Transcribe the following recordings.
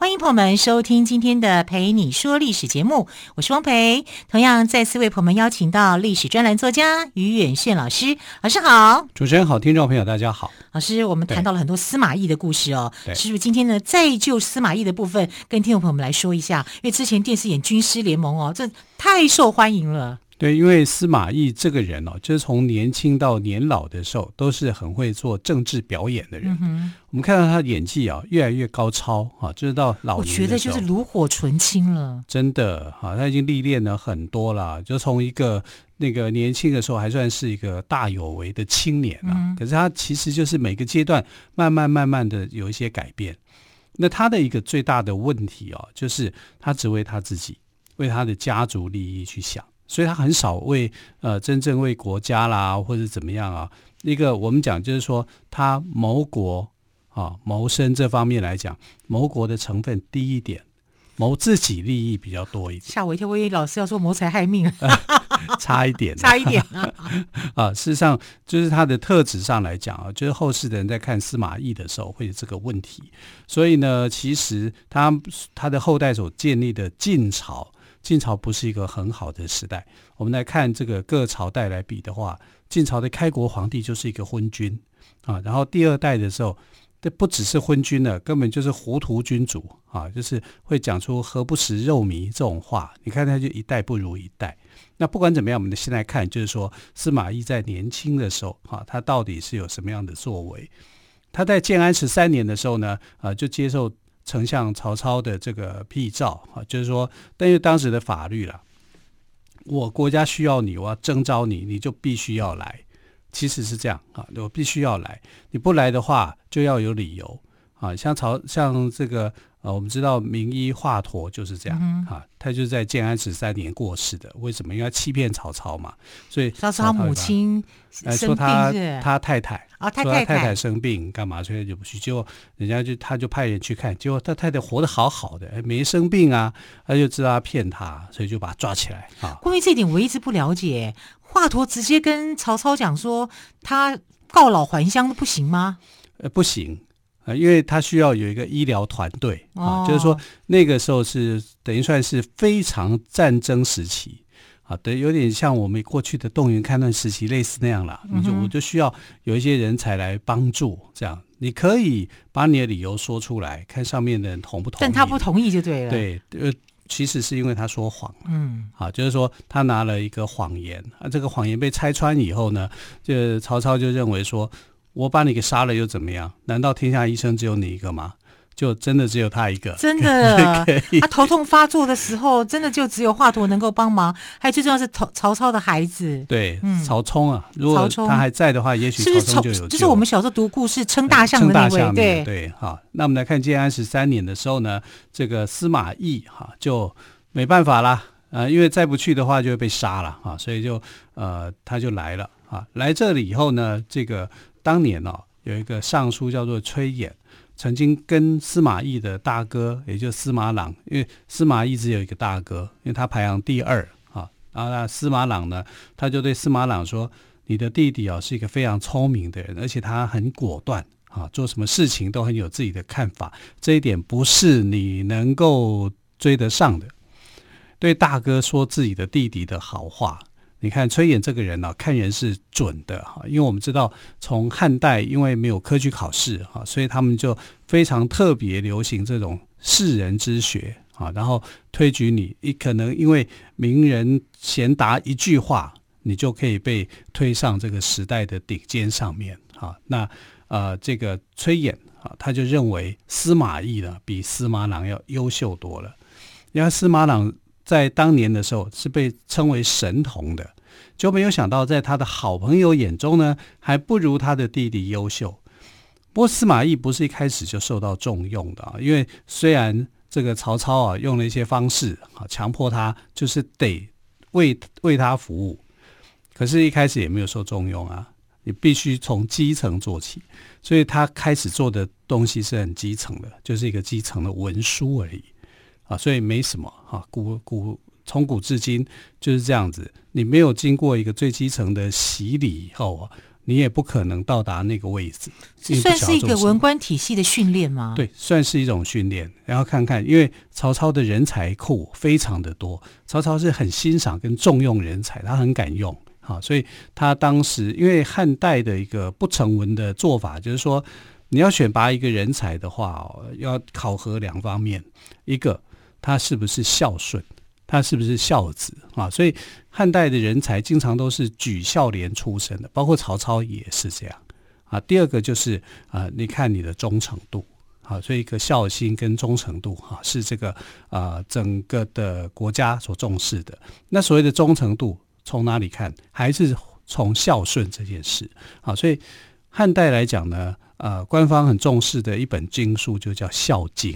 欢迎朋友们收听今天的《陪你说历史》节目，我是汪培。同样再次为朋友们邀请到历史专栏作家于远炫老师，老师好。主持人好，听众朋友大家好。老师，我们谈到了很多司马懿的故事哦，对是不是？今天呢，再就司马懿的部分跟听众朋友们来说一下，因为之前电视演军师联盟哦，这太受欢迎了。对，因为司马懿这个人哦，就是从年轻到年老的时候，都是很会做政治表演的人。嗯、我们看到他的演技啊，越来越高超啊，就是到老我觉得就是炉火纯青了。真的啊，他已经历练了很多了，就从一个那个年轻的时候还算是一个大有为的青年啊，嗯、可是他其实就是每个阶段慢慢慢慢的有一些改变。那他的一个最大的问题哦，就是他只为他自己，为他的家族利益去想。所以他很少为呃真正为国家啦或者怎么样啊，一个我们讲就是说他谋国啊谋生这方面来讲，谋国的成分低一点，谋自己利益比较多一点。吓我一跳，我以为老师要说谋财害命，差一点，差一点 啊。事实上，就是他的特质上来讲啊，就是后世的人在看司马懿的时候会有这个问题。所以呢，其实他他的后代所建立的晋朝。晋朝不是一个很好的时代。我们来看这个各朝代来比的话，晋朝的开国皇帝就是一个昏君啊。然后第二代的时候，这不只是昏君了，根本就是糊涂君主啊，就是会讲出“何不食肉糜”这种话。你看他就一代不如一代。那不管怎么样，我们先来看就是说，司马懿在年轻的时候啊，他到底是有什么样的作为？他在建安十三年的时候呢，啊，就接受。丞相曹操的这个辟诏啊，就是说，但是当时的法律了，我国家需要你，我要征召你，你就必须要来。其实是这样啊，我必须要来，你不来的话就要有理由啊。像曹像这个呃，我们知道名医华佗就是这样、嗯、啊，他就是在建安十三年过世的。为什么？因为他欺骗曹操嘛，所以他说他母亲来说他他太太。啊，他太太，太太生病干嘛？所以就不去。结果人家就他就派人去看，结果他太太活得好好的，没生病啊。他就知道他骗他，所以就把他抓起来啊。关于这一点，我一直不了解。华佗直接跟曹操讲说，他告老还乡不行吗？呃，不行啊，因为他需要有一个医疗团队啊。就是说那个时候是等于算是非常战争时期。啊，对，有点像我们过去的动员戡乱时期类似那样了。你就我就需要有一些人才来帮助，这样你可以把你的理由说出来，看上面的人同不同意。但他不同意就对了。对，呃，其实是因为他说谎。嗯，啊，就是说他拿了一个谎言啊，这个谎言被拆穿以后呢，就曹操就认为说，我把你给杀了又怎么样？难道天下医生只有你一个吗？就真的只有他一个，真的。他头痛发作的时候，真的就只有华佗能够帮忙。还有最重要是曹曹操的孩子，对，曹冲啊。如果他还在的话，也许曹冲就有救。就是我们小时候读故事称大象的那位，对对。好，那我们来看建安十三年的时候呢，这个司马懿哈就没办法啦，呃，因为再不去的话就会被杀了啊，所以就呃他就来了啊。来这里以后呢，这个当年哦有一个尚书叫做崔琰。曾经跟司马懿的大哥，也就是司马朗，因为司马懿只有一个大哥，因为他排行第二啊。然后那司马朗呢，他就对司马朗说：“你的弟弟啊，是一个非常聪明的人，而且他很果断啊，做什么事情都很有自己的看法，这一点不是你能够追得上的。”对大哥说自己的弟弟的好话。你看崔琰这个人呢、啊，看人是准的哈，因为我们知道从汉代因为没有科举考试哈，所以他们就非常特别流行这种士人之学啊，然后推举你，你可能因为名人贤达一句话，你就可以被推上这个时代的顶尖上面啊。那呃，这个崔琰啊，他就认为司马懿呢比司马朗要优秀多了，因为司马朗。在当年的时候是被称为神童的，就没有想到在他的好朋友眼中呢，还不如他的弟弟优秀。不过司马懿不是一开始就受到重用的啊，因为虽然这个曹操啊用了一些方式啊强迫他就是得为为他服务，可是，一开始也没有受重用啊。你必须从基层做起，所以他开始做的东西是很基层的，就是一个基层的文书而已啊，所以没什么哈。古古从古至今就是这样子，你没有经过一个最基层的洗礼以后啊，你也不可能到达那个位置。这算是一个文官体系的训练吗？对，算是一种训练。然后看看，因为曹操的人才库非常的多，曹操是很欣赏跟重用人才，他很敢用。啊，所以他当时因为汉代的一个不成文的做法，就是说你要选拔一个人才的话哦，要考核两方面，一个他是不是孝顺，他是不是孝子啊？所以汉代的人才经常都是举孝廉出身的，包括曹操也是这样啊。第二个就是啊，你看你的忠诚度啊，所以一个孝心跟忠诚度哈，是这个啊整个的国家所重视的。那所谓的忠诚度。从哪里看？还是从孝顺这件事啊？所以汉代来讲呢，呃，官方很重视的一本经书就叫《孝经》，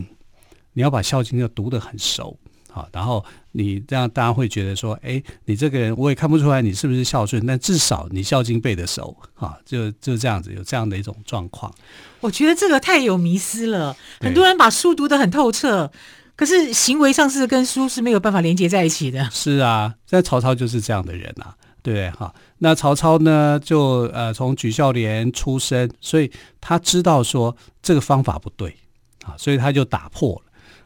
你要把《孝经》要读得很熟好。然后你这样，大家会觉得说，哎，你这个人我也看不出来你是不是孝顺，但至少你《孝经》背得熟啊，就就这样子，有这样的一种状况。我觉得这个太有迷失了，很多人把书读得很透彻。可是行为上是跟书是没有办法连接在一起的。是啊，在曹操就是这样的人啊，对不对？哈，那曹操呢，就呃从举孝廉出身，所以他知道说这个方法不对啊，所以他就打破了。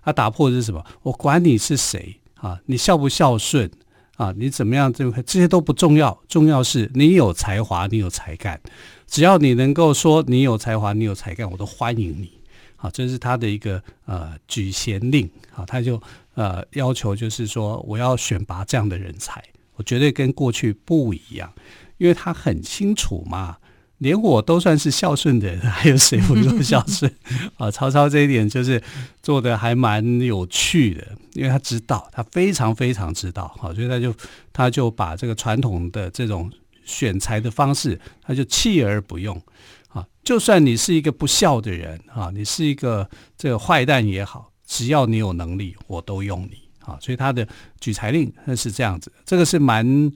他打破的是什么？我管你是谁啊，你孝不孝顺啊，你怎么样？这这些都不重要，重要是你有才华，你有才干，只要你能够说你有才华，你有才干，我都欢迎你。好，这是他的一个呃举贤令，好，他就呃要求就是说，我要选拔这样的人才，我绝对跟过去不一样，因为他很清楚嘛，连我都算是孝顺的人，还有谁不够孝顺？啊，曹操这一点就是做的还蛮有趣的，因为他知道，他非常非常知道，好，所以他就他就把这个传统的这种选材的方式，他就弃而不用。啊，就算你是一个不孝的人啊，你是一个这个坏蛋也好，只要你有能力，我都用你啊。所以他的举才令那是这样子，这个是蛮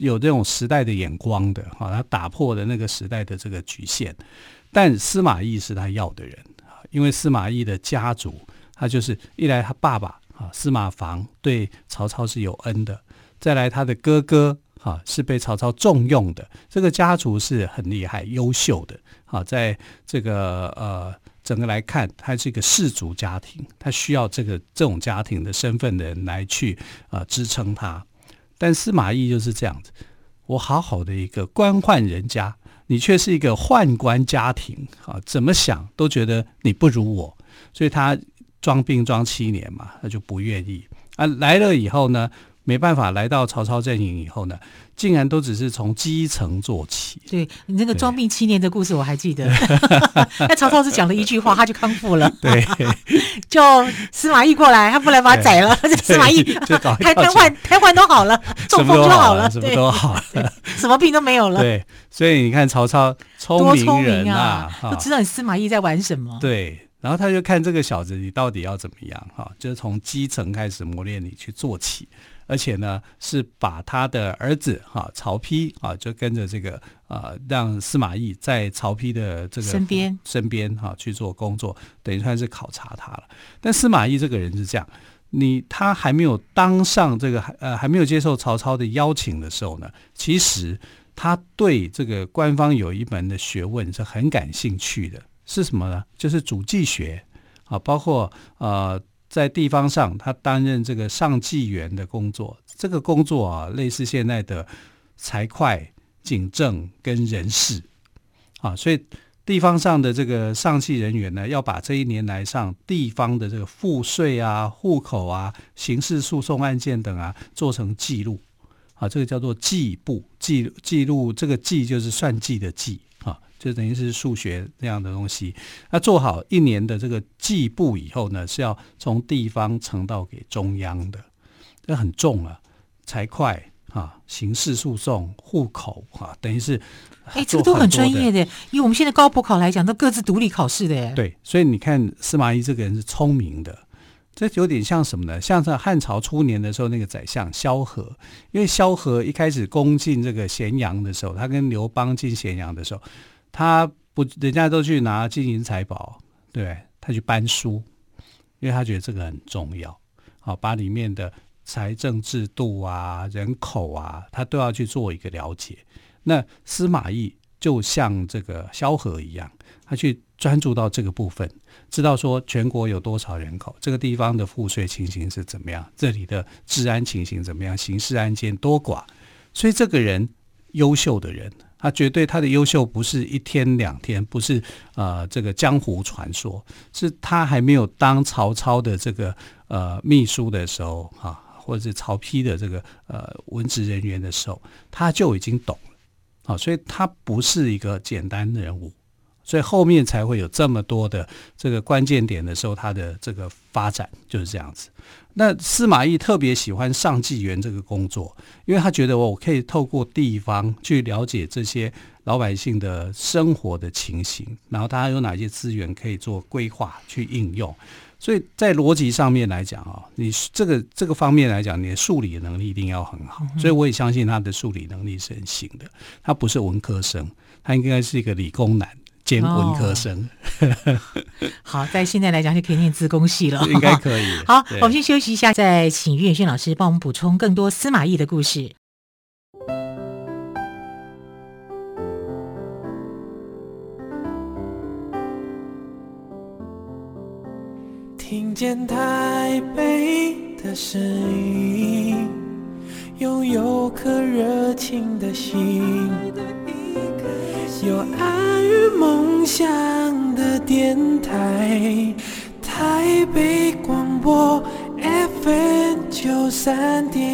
有这种时代的眼光的啊。他打破了那个时代的这个局限。但司马懿是他要的人啊，因为司马懿的家族，他就是一来他爸爸啊司马防对曹操是有恩的，再来他的哥哥。啊，是被曹操重用的，这个家族是很厉害、优秀的。啊，在这个呃整个来看，他是一个氏族家庭，他需要这个这种家庭的身份的人来去啊、支撑他。但司马懿就是这样子，我好好的一个官宦人家，你却是一个宦官家庭，啊，怎么想都觉得你不如我，所以他装病装七年嘛，他就不愿意啊。来了以后呢，没办法，来到曹操阵营以后呢，竟然都只是从基层做起。对，你那个装病七年的故事我还记得，那曹操是讲了一句话，他就康复了。对，就司马懿过来，他不来把他宰了。司马懿就搞瘫痪，瘫痪都好了，中风就好了，什么都好了，什么病都没有了。对，所以你看曹操聪明人啊，都知道你司马懿在玩什么。对，然后他就看这个小子，你到底要怎么样？哈，就是从基层开始磨练你去做起。而且呢，是把他的儿子哈曹丕啊，就跟着这个啊，让司马懿在曹丕的这个身边身边哈去做工作，等于算是考察他了。但司马懿这个人是这样，你他还没有当上这个呃，还没有接受曹操的邀请的时候呢，其实他对这个官方有一门的学问是很感兴趣的，是什么呢？就是主计学啊，包括呃。在地方上，他担任这个上计员的工作。这个工作啊，类似现在的财会、警政跟人事啊，所以地方上的这个上计人员呢，要把这一年来上地方的这个赋税啊、户口啊、刑事诉讼案件等啊，做成记录啊，这个叫做计簿，记记录这个记就是算计的计。就等于是数学这样的东西，那做好一年的这个计簿以后呢，是要从地方呈到给中央的，这很重啊，财会啊，刑事诉讼、户口啊，等于是，哎，这个都很专业的。以我们现在高普考来讲，都各自独立考试的。对，所以你看司马懿这个人是聪明的，这有点像什么呢？像在汉朝初年的时候，那个宰相萧何，因为萧何一开始攻进这个咸阳的时候，他跟刘邦进咸阳的时候，他不，人家都去拿金银财宝，对，他去搬书，因为他觉得这个很重要，好，把里面的财政制度啊、人口啊，他都要去做一个了解。那司马懿就像这个萧何一样，他去专注到这个部分。知道说全国有多少人口，这个地方的赋税情形是怎么样，这里的治安情形怎么样，刑事案件多寡，所以这个人优秀的人，他绝对他的优秀不是一天两天，不是呃这个江湖传说，是他还没有当曹操的这个呃秘书的时候哈、啊，或者是曹丕的这个呃文职人员的时候，他就已经懂了，啊，所以他不是一个简单的人物。所以后面才会有这么多的这个关键点的时候，他的这个发展就是这样子。那司马懿特别喜欢上计员这个工作，因为他觉得我可以透过地方去了解这些老百姓的生活的情形，然后他有哪些资源可以做规划去应用。所以在逻辑上面来讲啊，你这个这个方面来讲，你的数理能力一定要很好。所以我也相信他的数理能力是很行的。他不是文科生，他应该是一个理工男。兼文科生，哦，好，在现在来讲就可以念自工系了，应该可以。好，我们先休息一下，再请于远炫老师帮我们补充更多司马懿的故事。听见台北的声音，拥有颗热情的心。有爱与想的电台，台北广播 FN 九三点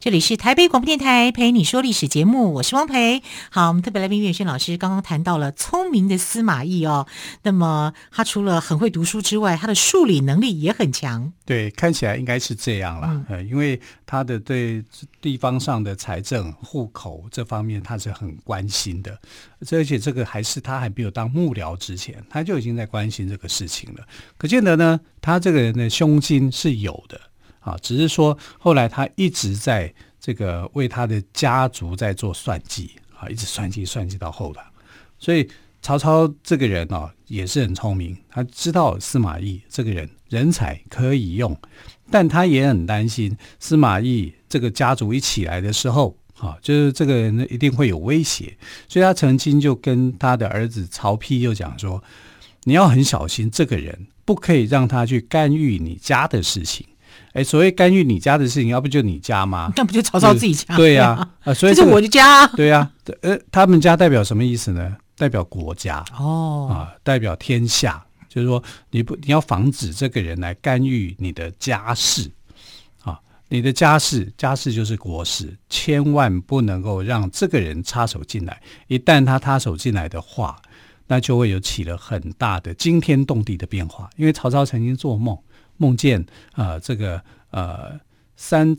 这里是台北广播电台陪你说历史节目，我是汪培。好，我们特别来宾岳轩老师刚刚谈到了聪明的司马懿哦。那么他除了很会读书之外，他的数理能力也很强。对，看起来应该是这样了。嗯，因为他的对地方上的财政、户口这方面他是很关心的。而且这个还是他还没有当幕僚之前，他就已经在关心这个事情了。可见得呢，他这个人的胸襟是有的。啊，只是说后来他一直在这个为他的家族在做算计啊，一直算计算计到后来，所以曹操这个人哦也是很聪明，他知道司马懿这个人人才可以用，但他也很担心司马懿这个家族一起来的时候啊，就是这个人一定会有威胁，所以他曾经就跟他的儿子曹丕就讲说，你要很小心这个人，不可以让他去干预你家的事情。哎，所谓干预你家的事情，要不就你家吗？那不就曹操自己家？对呀，啊，啊，所以这是我的家。对呀，呃，他们家代表什么意思呢？代表国家哦，啊，代表天下。就是说，你不你要防止这个人来干预你的家事啊，你的家事，家事就是国事，千万不能够让这个人插手进来。一旦他插手进来的话，那就会有起了很大的惊天动地的变化。因为曹操曾经做梦。梦见啊、呃，这个呃三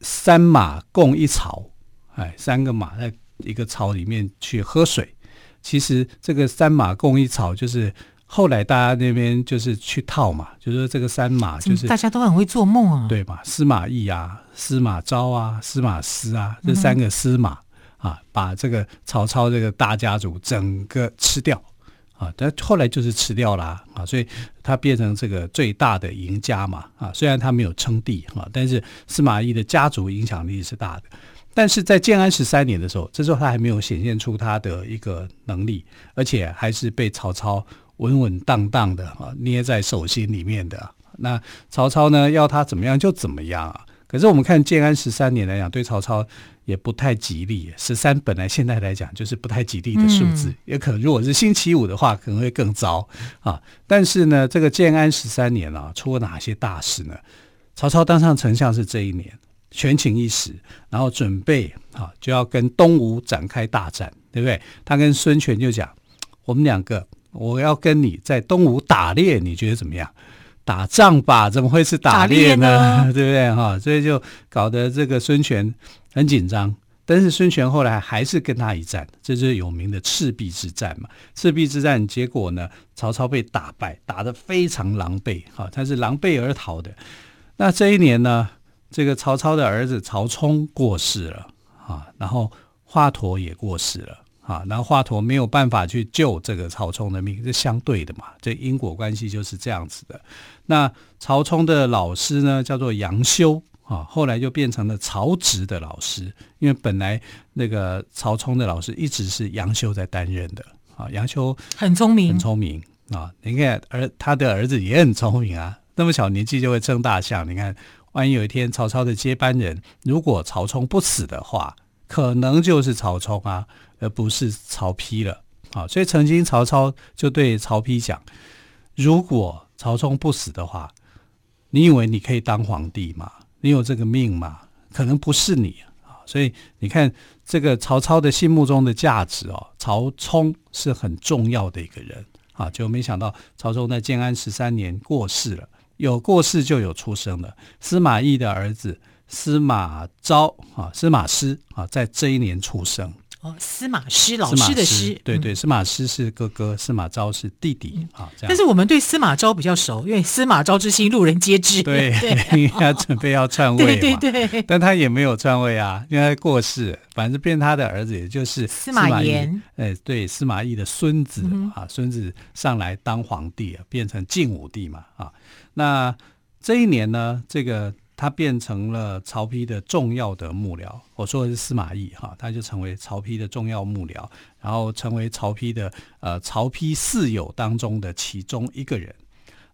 三马共一槽，哎，三个马在一个槽里面去喝水。其实这个三马共一槽，就是后来大家那边就是去套嘛，就是说这个三马就是大家都很会做梦啊，对嘛？司马懿啊，司马昭啊，司马师啊，这三个司马、嗯、啊，把这个曹操这个大家族整个吃掉。啊，但后来就是吃掉了啊，所以他变成这个最大的赢家嘛啊。虽然他没有称帝啊，但是司马懿的家族影响力是大的。但是在建安十三年的时候，这时候他还没有显现出他的一个能力，而且还是被曹操稳稳当当的啊捏在手心里面的。那曹操呢，要他怎么样就怎么样啊。可是我们看建安十三年来讲，对曹操。也不太吉利，十三本来现在来讲就是不太吉利的数字，嗯、也可能如果是星期五的话，可能会更糟啊。但是呢，这个建安十三年啊，出了哪些大事呢？曹操当上丞相是这一年，权倾一时，然后准备啊就要跟东吴展开大战，对不对？他跟孙权就讲：我们两个，我要跟你在东吴打猎，你觉得怎么样？打仗吧，怎么会是打猎呢？打猎呢对不对？哈，所以就搞得这个孙权很紧张。但是孙权后来还是跟他一战，这就是有名的赤壁之战嘛。赤壁之战结果呢，曹操被打败，打得非常狼狈，哈，他是狼狈而逃的。那这一年呢，这个曹操的儿子曹冲过世了，啊，然后华佗也过世了。啊，然后华佗没有办法去救这个曹冲的命，是相对的嘛，这因果关系就是这样子的。那曹冲的老师呢，叫做杨修啊，后来就变成了曹植的老师，因为本来那个曹冲的老师一直是杨修在担任的啊。杨修很聪明，很聪明啊。你看，儿他的儿子也很聪明啊，那么小年纪就会称大象。你看，万一有一天曹操的接班人，如果曹冲不死的话，可能就是曹冲啊。而不是曹丕了，啊，所以曾经曹操就对曹丕讲：“如果曹冲不死的话，你以为你可以当皇帝吗？你有这个命吗？可能不是你啊。”所以你看，这个曹操的心目中的价值哦，曹冲是很重要的一个人啊。就没想到曹冲在建安十三年过世了，有过世就有出生的。司马懿的儿子司马昭啊，司马师啊，在这一年出生。哦，司马师老师的师，对对，司马师是哥哥，司马昭是弟弟啊。这样。但是我们对司马昭比较熟，因为司马昭之心，路人皆知。对，因为他准备要篡位嘛。对对对。但他也没有篡位啊，因为他过世，反正变他的儿子，也就是司马炎。哎，对，司马懿的孙子啊，孙子上来当皇帝啊，变成晋武帝嘛啊。那这一年呢，这个。他变成了曹丕的重要的幕僚，我说的是司马懿哈，他就成为曹丕的重要幕僚，然后成为曹丕的呃曹丕四友当中的其中一个人。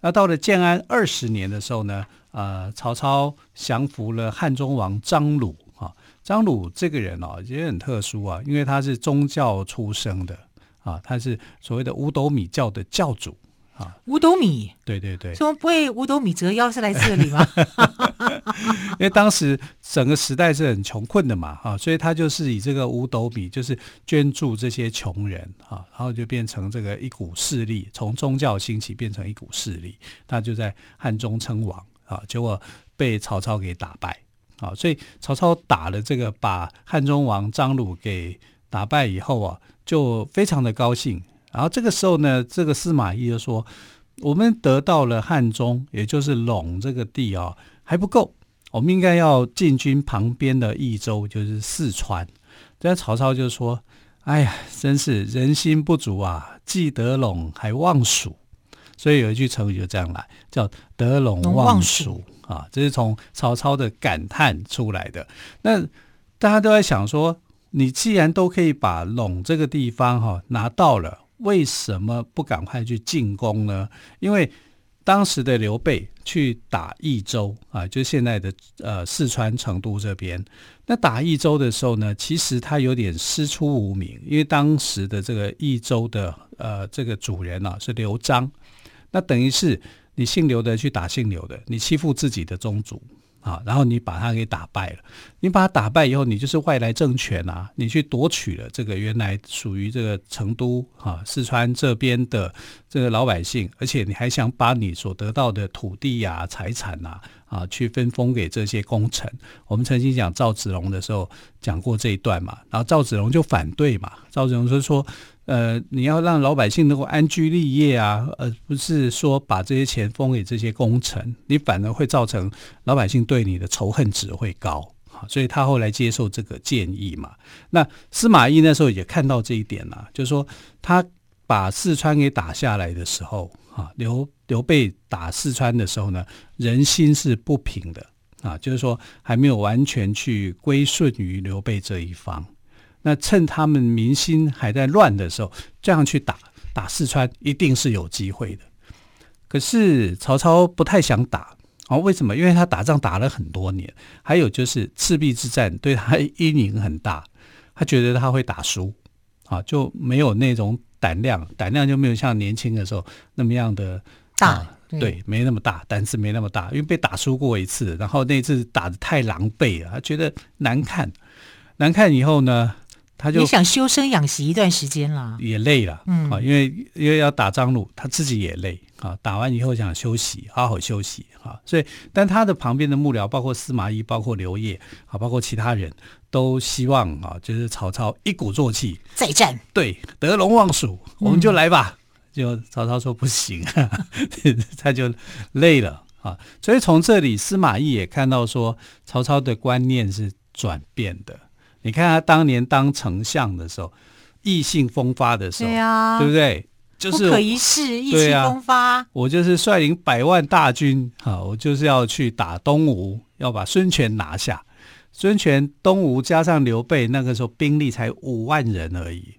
那到了建安二十年的时候呢，呃，曹操降服了汉中王张鲁哈，张鲁这个人哦也很特殊啊，因为他是宗教出生的啊，他是所谓的五斗米教的教主。啊，五斗米，对对对，说不会五斗米折腰是来这里吗？因为当时整个时代是很穷困的嘛，啊，所以他就是以这个五斗米，就是捐助这些穷人啊，然后就变成这个一股势力，从宗教兴起变成一股势力，他就在汉中称王啊，结果被曹操给打败啊，所以曹操打了这个把汉中王张鲁给打败以后啊，就非常的高兴。然后这个时候呢，这个司马懿就说：“我们得到了汉中，也就是陇这个地啊、哦，还不够，我们应该要进军旁边的益州，就是四川。”但曹操就说：“哎呀，真是人心不足啊！既得陇，还忘蜀。”所以有一句成语就这样来，叫“得陇望蜀”啊，这是从曹操的感叹出来的。那大家都在想说，你既然都可以把陇这个地方哈、哦、拿到了。为什么不赶快去进攻呢？因为当时的刘备去打益州啊，就现在的呃四川成都这边。那打益州的时候呢，其实他有点师出无名，因为当时的这个益州的呃这个主人啊是刘璋，那等于是你姓刘的去打姓刘的，你欺负自己的宗族。啊，然后你把他给打败了，你把他打败以后，你就是外来政权啊，你去夺取了这个原来属于这个成都啊四川这边的这个老百姓，而且你还想把你所得到的土地呀、啊、财产呐啊，啊去分封给这些功臣。我们曾经讲赵子龙的时候讲过这一段嘛，然后赵子龙就反对嘛，赵子龙就说。呃，你要让老百姓能够安居立业啊，而不是说把这些钱分给这些功臣，你反而会造成老百姓对你的仇恨值会高。所以他后来接受这个建议嘛。那司马懿那时候也看到这一点了，就是说他把四川给打下来的时候，啊，刘刘备打四川的时候呢，人心是不平的啊，就是说还没有完全去归顺于刘备这一方。那趁他们民心还在乱的时候，这样去打打四川，一定是有机会的。可是曹操不太想打哦，为什么？因为他打仗打了很多年，还有就是赤壁之战对他阴影很大，他觉得他会打输啊，就没有那种胆量，胆量就没有像年轻的时候那么样的大对，没那么大，胆子没那么大，因为被打输过一次，然后那次打得太狼狈了，他觉得难看，难看以后呢，他就也想修身养息一段时间了，也累了，嗯啊，因为因为要打张鲁，他自己也累啊，打完以后想休息，好好休息啊，所以，但他的旁边的幕僚，包括司马懿，包括刘烨，啊，包括其他人都希望啊，就是曹操一鼓作气再战，对，得陇望蜀，我们就来吧。嗯就曹操说不行，他就累了啊。所以从这里，司马懿也看到说，曹操的观念是转变的。你看他当年当丞相的时候，意兴风发的时候，对啊，对不对？就是不可一世，意气风发。啊、我就是率领百万大军好，我就是要去打东吴，要把孙权拿下。孙权、东吴加上刘备，那个时候兵力才五万人而已。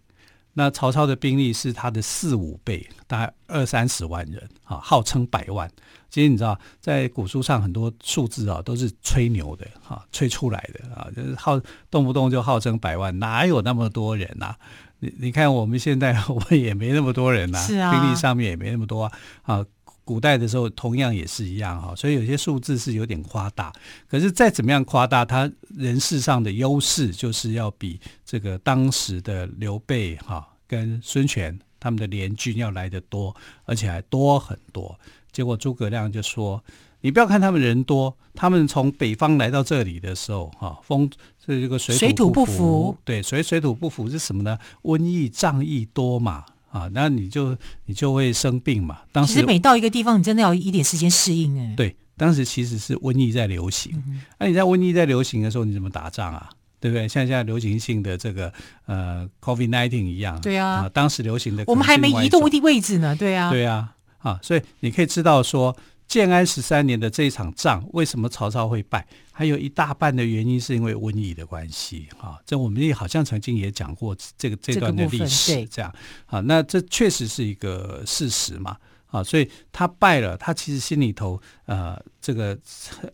那曹操的兵力是他的四五倍，大概二三十万人啊，号称百万。其实你知道，在古书上很多数字啊，都是吹牛的哈，吹出来的啊，就是号动不动就号称百万，哪有那么多人呐、啊？你你看我们现在 我们也没那么多人呐、啊，是啊，兵力上面也没那么多啊。啊古代的时候同样也是一样哈，所以有些数字是有点夸大。可是再怎么样夸大，他人事上的优势就是要比这个当时的刘备哈跟孙权他们的联军要来得多，而且还多很多。结果诸葛亮就说：“你不要看他们人多，他们从北方来到这里的时候哈，风是这个水土不服，对，水水土不服是什么呢？瘟疫仗义多嘛。”啊，那你就你就会生病嘛。当时其实每到一个地方，你真的要一点时间适应哎。对，当时其实是瘟疫在流行。那、嗯啊、你在瘟疫在流行的时候，你怎么打仗啊？对不对？像现在流行性的这个呃 COVID nineteen 一样。对啊，啊，当时流行的，我们还没移动位置呢。对啊，对啊，啊，所以你可以知道说。建安十三年的这一场仗，为什么曹操会败？还有一大半的原因是因为瘟疫的关系啊。这我们也好像曾经也讲过这个这段的历史，这样啊。那这确实是一个事实嘛啊。所以他败了，他其实心里头呃，这个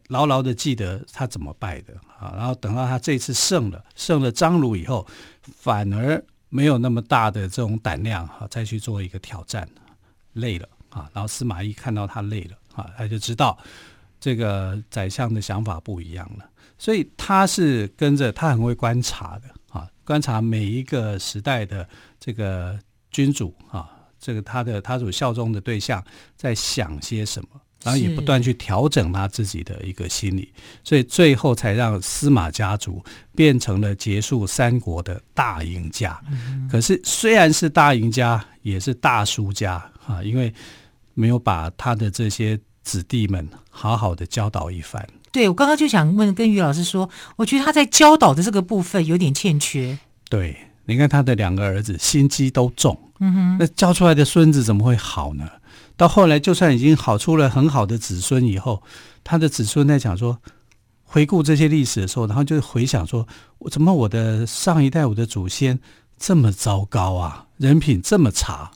牢牢的记得他怎么败的啊。然后等到他这次胜了，胜了张鲁以后，反而没有那么大的这种胆量啊，再去做一个挑战，累了啊。然后司马懿看到他累了。啊，他就知道这个宰相的想法不一样了，所以他是跟着他很会观察的啊，观察每一个时代的这个君主啊，这个他的他所效忠的对象在想些什么，然后也不断去调整他自己的一个心理，所以最后才让司马家族变成了结束三国的大赢家。嗯。可是虽然是大赢家，也是大输家啊，因为。没有把他的这些子弟们好好的教导一番。对，我刚刚就想问跟于老师说，我觉得他在教导的这个部分有点欠缺。对，你看他的两个儿子心机都重，嗯哼，那教出来的孙子怎么会好呢？到后来就算已经好出了很好的子孙以后，他的子孙在讲说，回顾这些历史的时候，然后就回想说，我怎么我的上一代我的祖先这么糟糕啊，人品这么差。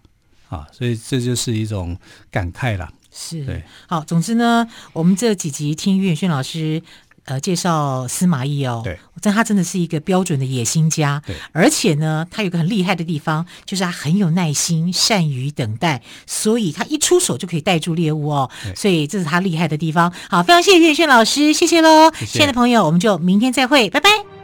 啊，所以这就是一种感慨了。是，好，总之呢，我们这几集听于远轩老师呃介绍司马懿哦，对，但他真的是一个标准的野心家，对，而且呢，他有个很厉害的地方，就是他很有耐心，善于等待，所以他一出手就可以带住猎物哦，所以这是他厉害的地方。好，非常谢谢于远轩老师，谢谢喽，亲爱的朋友，我们就明天再会，拜拜。